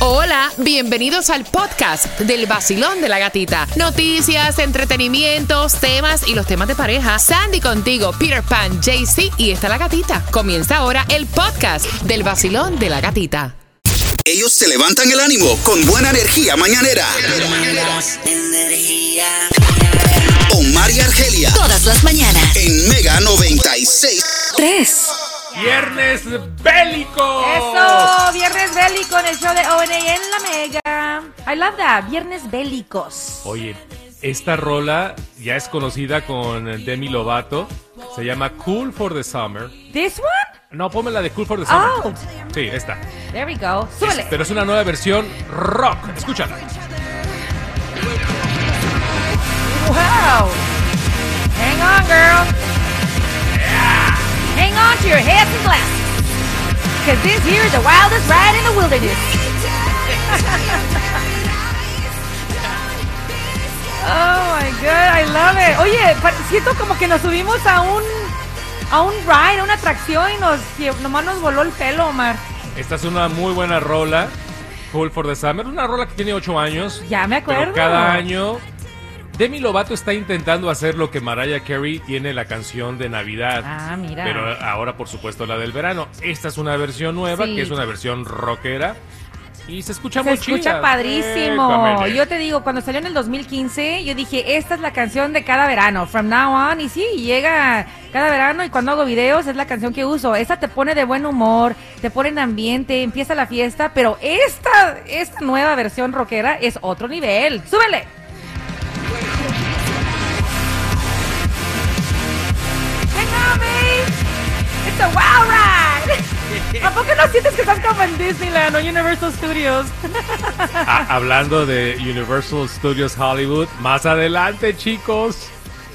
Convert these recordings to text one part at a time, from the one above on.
Hola, bienvenidos al podcast del vacilón de la gatita. Noticias, entretenimientos, temas y los temas de pareja. Sandy contigo, Peter Pan, JC y está la gatita. Comienza ahora el podcast del vacilón de la gatita. Ellos te levantan el ánimo con buena energía mañanera. Omar y Argelia Todas las mañanas. en Mega 96. 3. Viernes bélico. Eso, viernes bélico en el show de ONA en la Mega. I love that, viernes bélicos. Oye, esta rola ya es conocida con Demi Lovato. Se llama Cool for the Summer. This one? No, ponme la de Cool for the Summer. Oh, Sí, esta. there we go. Súbele. Pero es una nueva versión rock. Escúchala. Wow. On to your hats and glasses. Cause this here is the wildest ride in the wilderness. oh my god, I love it. Oye, siento como que nos subimos a un a un ride, a una atracción y nos nomás nos voló el pelo, Omar. Esta es una muy buena rola. Cool for the Summer. Una rola que tiene 8 años. Ya me acuerdo. Pero cada año Demi Lovato está intentando hacer lo que Mariah Carey tiene la canción de Navidad. Ah, mira. Pero ahora, por supuesto, la del verano. Esta es una versión nueva, Sí. que es una versión rockera. Y se escucha Se muy escucha chida. padrísimo. Eh, yo te digo, cuando salió en el 2015, yo dije, esta es la canción de cada verano, from now on. Y sí, llega cada verano y cuando hago videos es la canción que uso. Esta te pone de buen humor, te pone en ambiente, empieza la fiesta, pero esta, esta nueva versión rockera es otro nivel. ¡Súbele! It's a wild ride. ¿A poco no sientes que estás como en Disneyland o Universal Studios? Ah, hablando de Universal Studios Hollywood, más adelante, chicos,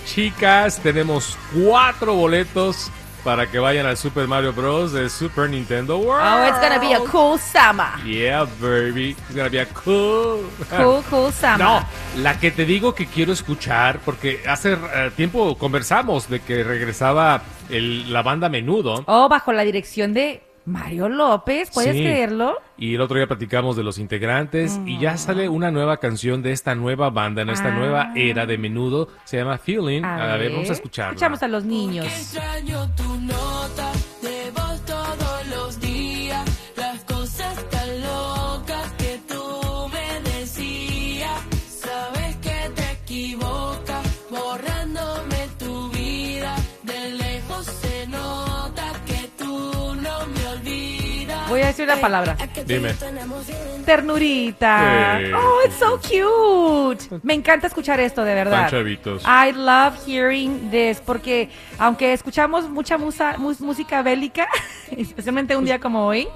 chicas, tenemos cuatro boletos para que vayan al Super Mario Bros. de Super Nintendo World. Oh, it's gonna be a cool summer. Yeah, baby. It's gonna be a cool. Cool, cool summer. No, la que te digo que quiero escuchar, porque hace eh, tiempo conversamos de que regresaba el- la banda Menudo. Oh, bajo la dirección de Mario López, ¿puedes Sí. creerlo? Y el otro día platicamos de los integrantes y ya sale una nueva canción de esta nueva banda, en esta Ah. nueva era de menudo. Se llama Feeling. A, ver, vamos a escucharla. Escuchamos a los niños. Extraño tu nota decir una palabra. Dime. Ternurita. Sí. Oh, it's so cute. Me encanta escuchar esto, de verdad. Tan chavitos. I love hearing this porque aunque escuchamos mucha musa- mus- música bélica, especialmente un día como hoy,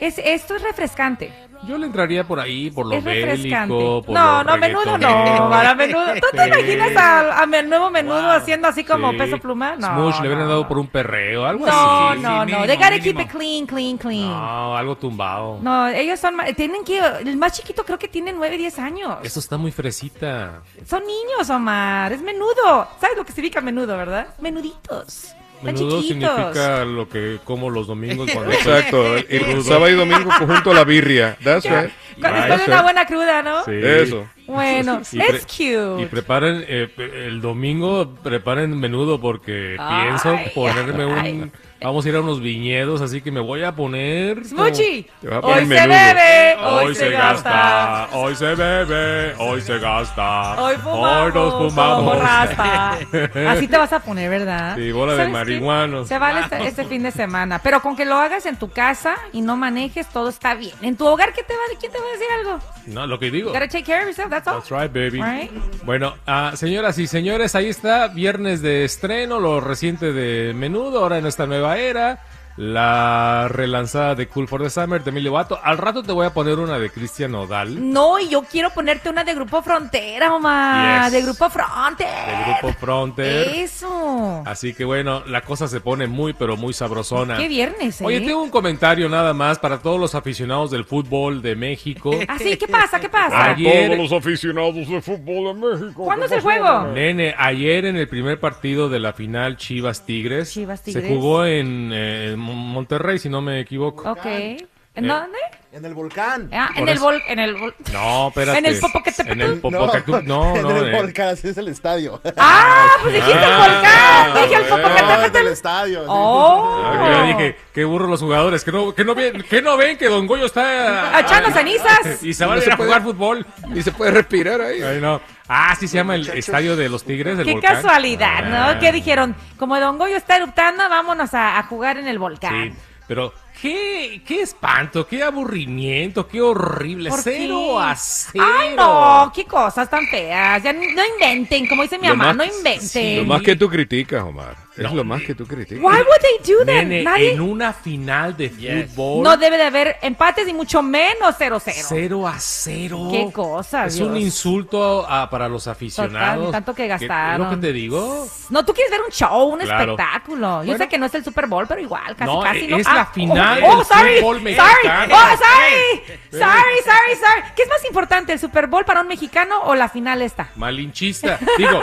es, esto es refrescante. Yo le entraría por ahí, por lo es bélico, por no, lo no, menudo no. Para menudo. ¿Tú te imaginas a, a nuevo menudo Wow. haciendo así como Sí. peso pluma? No. Smush le hubieran no, dado no. por un perreo, algo No, así. no, Sí, no. They gotta keep mínimo. it clean, clean, clean. No, algo tumbado. No, ellos son, tienen que, el más chiquito creo que tiene 9, 10 años. Eso está muy fresita. Son niños, Omar, es menudo. ¿Sabes lo que significa menudo, verdad? Menuditos. Menudo significa lo que como los domingos cuando Exacto, el, sábado y domingo junto a la birria. That's right. Cuando de eso. una buena cruda, ¿no? Sí. Eso. Bueno, Y es cute. Y preparen, eh, el domingo preparen menudo porque Ay, pienso ponerme ay. un... Vamos a ir a unos viñedos, así que me voy a poner... Smuchi, hoy se bebe, Hoy se gasta, hoy se bebe, hoy se gasta, Hoy fumamos, nos como fumamos. Así te vas a poner, ¿verdad? Sí, bola de ¿Sabes qué? marihuanos. Se vale este, este fin de semana, pero con que lo hagas en tu casa y no manejes, todo está bien. En tu hogar, ¿qué te va, ¿quién te va a decir algo? No, lo que digo. You gotta take care of yourself, that's right, baby. Right. Bueno, ah, señoras y señores, ahí está, viernes de estreno, lo reciente de Menudo, ahora en esta nueva era. La relanzada de Cool for the Summer de Emilio Vato. Al rato te voy a poner una de Cristian Odal. No, y yo quiero ponerte una de Grupo Frontera, Omar. Yes. De Grupo Fronte. De Grupo Fronter. Eso. Así que bueno, la cosa se pone muy, pero muy sabrosona. Qué viernes, ¿eh? Oye, tengo un comentario nada más para todos los aficionados del fútbol de México. Ah, sí, ¿qué pasa? ¿Qué pasa? Ay. Ayer- Todos los aficionados de fútbol de México. ¿Cuándo es ¿qué el juego? Nene, ayer en el primer partido de la final Chivas Tigres, Chivas se Tigres. jugó en eh, Monterrey, si no me equivoco. Ok. ¿En Eh, dónde? En el volcán. Ah, en el vol, en el vol- No, espérate. En el Popocatépetl. En el Popocatépetl. No, en no. el eh. volcán, así es el estadio. Ah, pues dijiste el Ah, volcán, dije el No, es Popocatépetl. del estadio. sí. Oh. Ah, Yo dije, qué burro los jugadores, que no, que no, ven, que no ven que Don Goyo está... Echando cenizas. Y se van a No ir a puede. jugar fútbol. Y se puede respirar ahí. Ay, no. Ah, sí se llama el estadio de los Tigres del Qué volcán. casualidad, Ah. ¿no? ¿Qué dijeron? Como Don Goyo está eruptando, vámonos a, a jugar en el volcán. Sí, pero qué, qué espanto, qué aburrimiento, qué horrible. ¿Por Cero qué? a cero. Ay, no, qué cosas tan feas. Ya no inventen, como dice mi Lo mamá, más- no inventen. Lo más que tú criticas, Omar. Es lo más que tú criticas. Why would they do that? Nene, Nadie- en una final de fútbol. No debe de haber empates y mucho menos 0-0. Cero a cero. Qué cosa, Es Dios. un insulto a- para los aficionados. Total, tanto que ¿Qué- gastaron. ¿Es lo que te digo? No, tú quieres ver un show, un Claro. espectáculo. Yo Bueno. sé que no es el Super Bowl, pero igual, casi, No, casi. ¿no? es la final oh, del sorry, fútbol sorry, mexicano. Oh, sorry, sorry, sorry, sorry. ¿Qué es más importante, el Super Bowl para un mexicano o la final esta? Malinchista. Digo,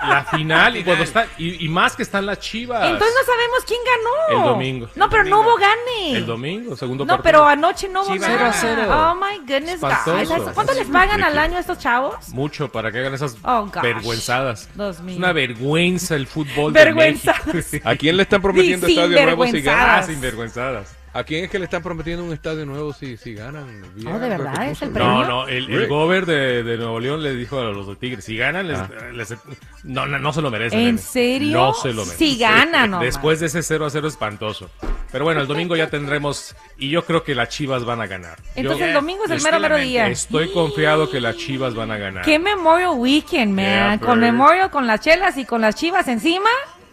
la final y cuando está y, y más que están las Chivas. Entonces no sabemos quién ganó. El domingo. No, pero no hubo gane. El domingo, segundo No, partido. pero anoche no hubo Chivas nada. cero a cero. Oh my goodness, guys. ¿Cuánto les pagan al año a estos chavos? Mucho para que hagan esas Oh, vergüenzadas. Es una vergüenza el fútbol de Vergüenzadas. México. ¿A quién le están prometiendo Sí, estadio nuevo si sinvergüenzadas. ganan? Ah, sin vergüenzadas. ¿A quién es que le están prometiendo un estadio nuevo si, si ganan? Vi Oh, ¿de verdad? ¿Es el premio? No, no, el, el gober de, de Nuevo León le dijo a los de Tigres, si ganan, les, Ah. les- no, no, no se lo merecen. ¿En nene. serio? No se lo merecen. Si ganan, Omar. Después de ese 0 a 0 espantoso. Pero bueno, el domingo ya tendremos, y yo creo que las Chivas van a ganar. Entonces Yo el domingo es el mero mero día. Estoy confiado que las Chivas van a ganar. Qué Memorial Weekend, man. Yeah, con. Memorial, con las chelas y con las chivas encima.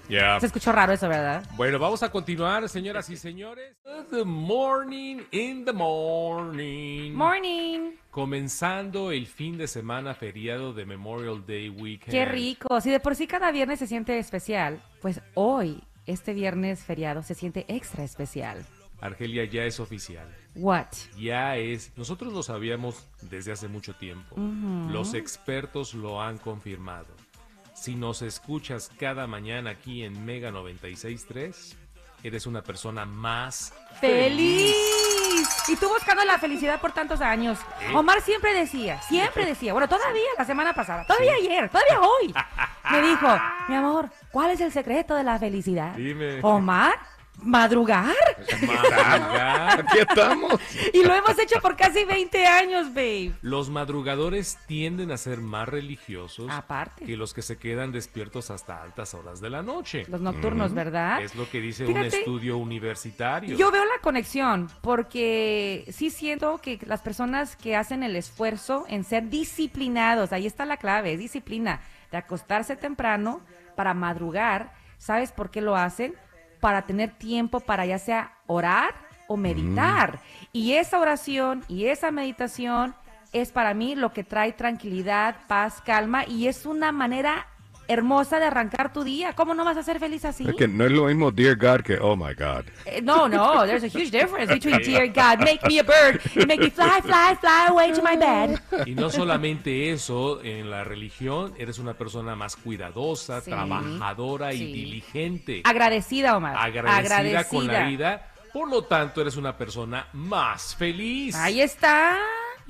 Yeah. Se escuchó raro eso, ¿verdad? Bueno, vamos a continuar, señoras y señores. The morning in the morning. Morning. Comenzando el fin de semana feriado de Memorial Day Weekend. Qué rico. Si de por sí cada viernes se siente especial, pues hoy, este viernes feriado, se siente extra especial. Argelia ya es oficial. What? Ya es. Nosotros lo sabíamos desde hace mucho tiempo. Los expertos lo han confirmado. Si nos escuchas cada mañana aquí en Mega 96.3, eres una persona más ¡Feliz! Y tú buscando la felicidad por tantos años. Omar siempre decía, siempre decía, bueno, todavía la semana pasada, todavía ayer, todavía hoy, me dijo, mi amor, ¿cuál es el secreto de la felicidad? Dime. Omar, madrugar. madrugar. Aquí estamos. Y lo hemos hecho por casi 20 años, babe. Los madrugadores tienden a ser más religiosos Aparte. que los que se quedan despiertos hasta altas horas de la noche. Los nocturnos, ¿verdad? Es lo que dice un estudio universitario. Yo veo la conexión porque sí siento que las personas que hacen el esfuerzo en ser disciplinados, ahí está la clave, es disciplina, de acostarse temprano para madrugar, ¿sabes por qué lo hacen? Para tener tiempo para ya sea orar o meditar. Y esa oración y esa meditación es para mí lo que trae tranquilidad, paz, calma y es una manera hermosa de arrancar tu día. ¿Cómo no vas a ser feliz así? Es que no es lo mismo Dear God que Oh my God. Eh, No, no, there's a huge difference between dear God, make me a bird and make me fly, fly, fly away to my bed. Y no solamente eso, en la religión eres una persona más cuidadosa, Sí. trabajadora y Sí. diligente. Agradecida, Omar. agradecida, con la vida. Por lo tanto, eres una persona más feliz. Ahí está.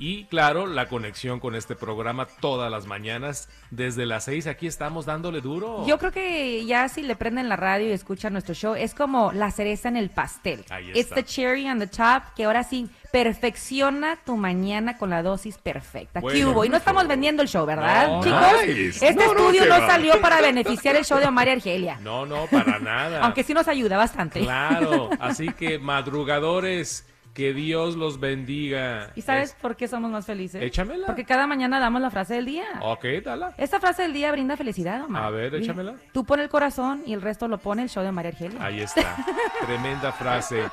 Y claro, la conexión con este programa todas las mañanas, desde las seis, aquí estamos dándole duro. Yo creo que ya si le prenden la radio y escuchan nuestro show, es como la cereza en el pastel. Ahí It's está. the cherry on the top, que ahora sí perfecciona tu mañana con la dosis perfecta. ¿Qué Bueno. hubo? Y no estamos vendiendo el show, ¿verdad, No, chicos? nice. Este No, no, estudio no, va. salió para beneficiar el show de Omar y Argelia. No, no, para nada. Aunque sí nos ayuda bastante. Claro, así que madrugadores, que Dios los bendiga. ¿Y sabes Es- por qué somos más felices? Échamela. Porque cada mañana damos la frase del día. Ok, dala. Esta frase del día brinda felicidad, Omar. A ver, Mira, échamela. Tú pon el corazón y el resto lo pone el show de María Argelia. Ahí está. Tremenda frase.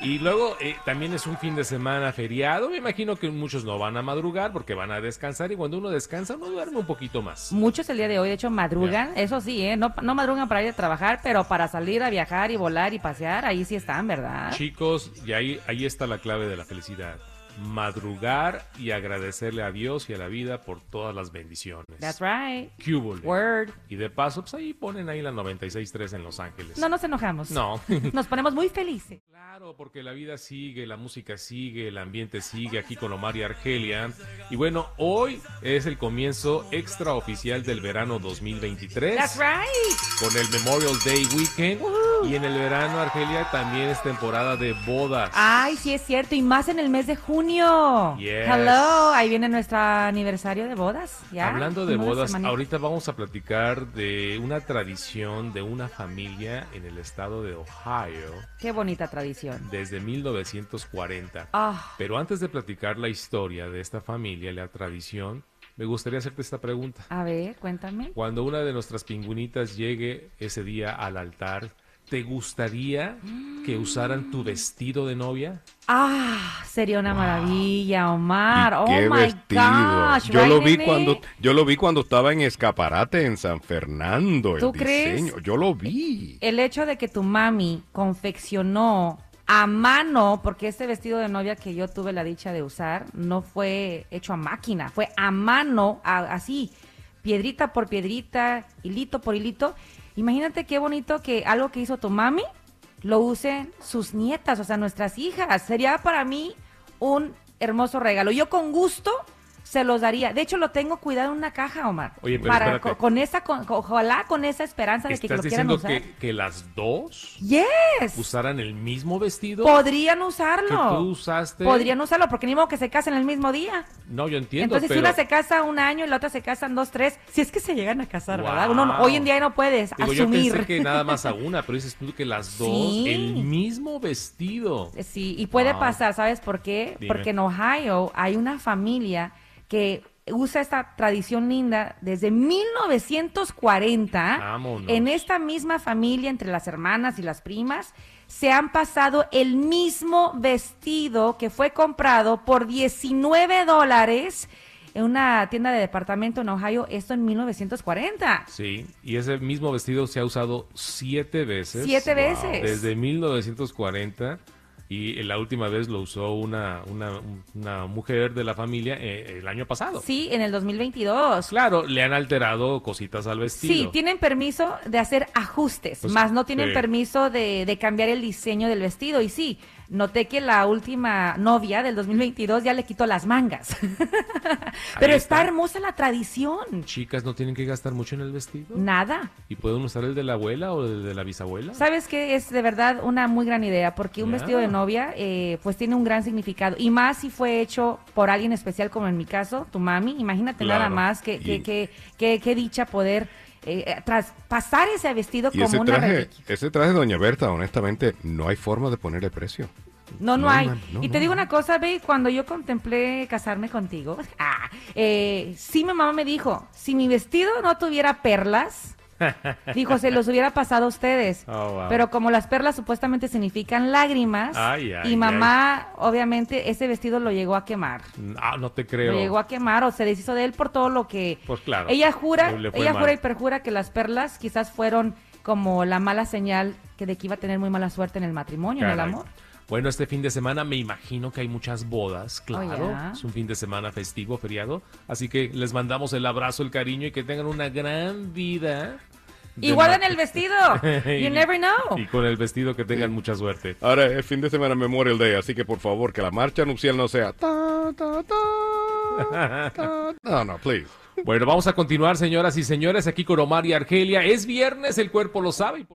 Y luego eh, también es un fin de semana feriado. Me imagino que muchos no van a madrugar porque van a descansar. Y cuando uno descansa, uno duerme un poquito más. Muchos el día de hoy, de hecho, madrugan. Eso sí, ¿eh? No, no madrugan para ir a trabajar, pero para salir a viajar y volar y pasear, ahí sí están, ¿verdad? Chicos, y ahí, ahí está la clave de la felicidad. madrugar y agradecerle a Dios y a la vida por todas las bendiciones. That's right. ¿Qué hubo, le? Word. Y de paso, pues ahí ponen ahí la 96.3 en Los Ángeles. No nos enojamos. No. Nos ponemos muy felices. Claro, porque la vida sigue, la música sigue, el ambiente sigue aquí con Omar y Argelia. Y bueno, hoy es el comienzo extraoficial del verano 2023 That's right. con el Memorial Day Weekend. Woohoo. Y en el verano, Argelia, también es temporada de bodas. Ay, sí es cierto, y más en el mes de junio. Yes. Hello, ahí viene nuestro aniversario de bodas. ¿ya? Hablando de bodas, ahorita vamos a platicar de una tradición de una familia en el estado de Ohio Qué bonita tradición. desde 1940. Ah, Pero antes de platicar la historia de esta familia la tradición, me gustaría hacerte esta pregunta. a ver, cuéntame. Cuando una de nuestras pingüinitas llegue ese día al altar, ¿te gustaría que usaran tu vestido de novia? Ah, sería una maravilla, Omar. Y oh qué my vestido. gosh. yo lo vi cuando yo lo vi cuando estaba en escaparate en San Fernando el ¿Tú crees? diseño. Yo lo vi. El hecho de que tu mami confeccionó a mano, porque este vestido de novia que yo tuve la dicha de usar no fue hecho a máquina, fue a mano, a- así, piedrita por piedrita, hilito por hilito. Imagínate qué bonito que algo que hizo tu mami lo usen sus nietas, o sea, nuestras hijas. Sería para mí un hermoso regalo. Yo con gusto se los daría. De hecho, lo tengo cuidado en una caja, Omar. Oye, pero Para, con, con esa, con- ojalá con esa esperanza de que ¿Estás lo quieran diciendo usar. que, que las dos Yes. usaran el mismo vestido? Podrían que usarlo. tú usaste. Podrían usarlo porque ni modo que se casen el mismo día. No, yo entiendo, Entonces, pero... si una se casa un año y la otra se casan dos, tres, si es que se llegan a casar, ¿verdad? Uno, hoy en día no puedes Digo, yo asumir. pensé que nada más a una, pero dices tú que las dos, Sí. el mismo vestido. Sí, y puede Wow. pasar, ¿sabes por qué? Dime. Porque en Ohio hay una familia que usa esta tradición linda desde 1940. Vámonos. En esta misma familia, entre las hermanas y las primas, se han pasado el mismo vestido que fue comprado por 19 dólares en una tienda de departamento en Ohio, esto en 1940. Sí, y ese mismo vestido se ha usado siete veces. Siete veces. Desde 1940 y la última vez lo usó una, una, una mujer de la familia eh, el año pasado. Sí, en el 2022. Claro, le han alterado cositas al vestido. Sí, tienen permiso de hacer ajustes, Pues, más no tienen sí. permiso de, de cambiar el diseño del vestido. Y sí, noté que la última novia del 2022 ya le quitó las mangas. Pero está. está. hermosa la tradición. Chicas no tienen que gastar mucho en el vestido. Nada. ¿Y pueden usar el de la abuela o el de la bisabuela? ¿Sabes qué? Es de verdad una muy gran idea, porque un vestido de novia, eh, pues tiene un gran significado. Y más si fue hecho por alguien especial, como en mi caso, tu mami. Imagínate Claro. nada más que, que, Y- que, que- que dicha poder eh, traspasar ese vestido Y como ese una traje, reliquia. ese traje, doña Berta, honestamente, no hay forma de ponerle precio. No, no, No, hay. man, no, y te no. digo una cosa, ve, cuando yo contemplé casarme contigo, ah, eh, sí mi mamá me dijo, si mi vestido no tuviera perlas, dijo, se los hubiera pasado a ustedes. Oh, wow. Pero como las perlas supuestamente significan lágrimas, Ay, ay, y mamá, obviamente, ese vestido lo llegó a quemar. Ah, no te creo. Lo llegó a quemar o se deshizo de él por todo lo que... Pues claro. Ella jura, ella mal. jura y perjura que las perlas quizás fueron como la mala señal que de que iba a tener muy mala suerte en el matrimonio, en el amor. Bueno, este fin de semana me imagino que hay muchas bodas, claro. ya. Es un fin de semana festivo, feriado. Así que les mandamos el abrazo, el cariño y que tengan una gran vida. Y guarden ma- el vestido. You never know. Y con el vestido que tengan mucha suerte. Ahora es fin de semana Memorial Day, así que por favor, que la marcha nupcial no sea... ta, ta, ta, ta. No, no, please. Bueno, vamos a continuar, señoras y señores, aquí con Omar y Argelia. Es viernes, el cuerpo lo sabe.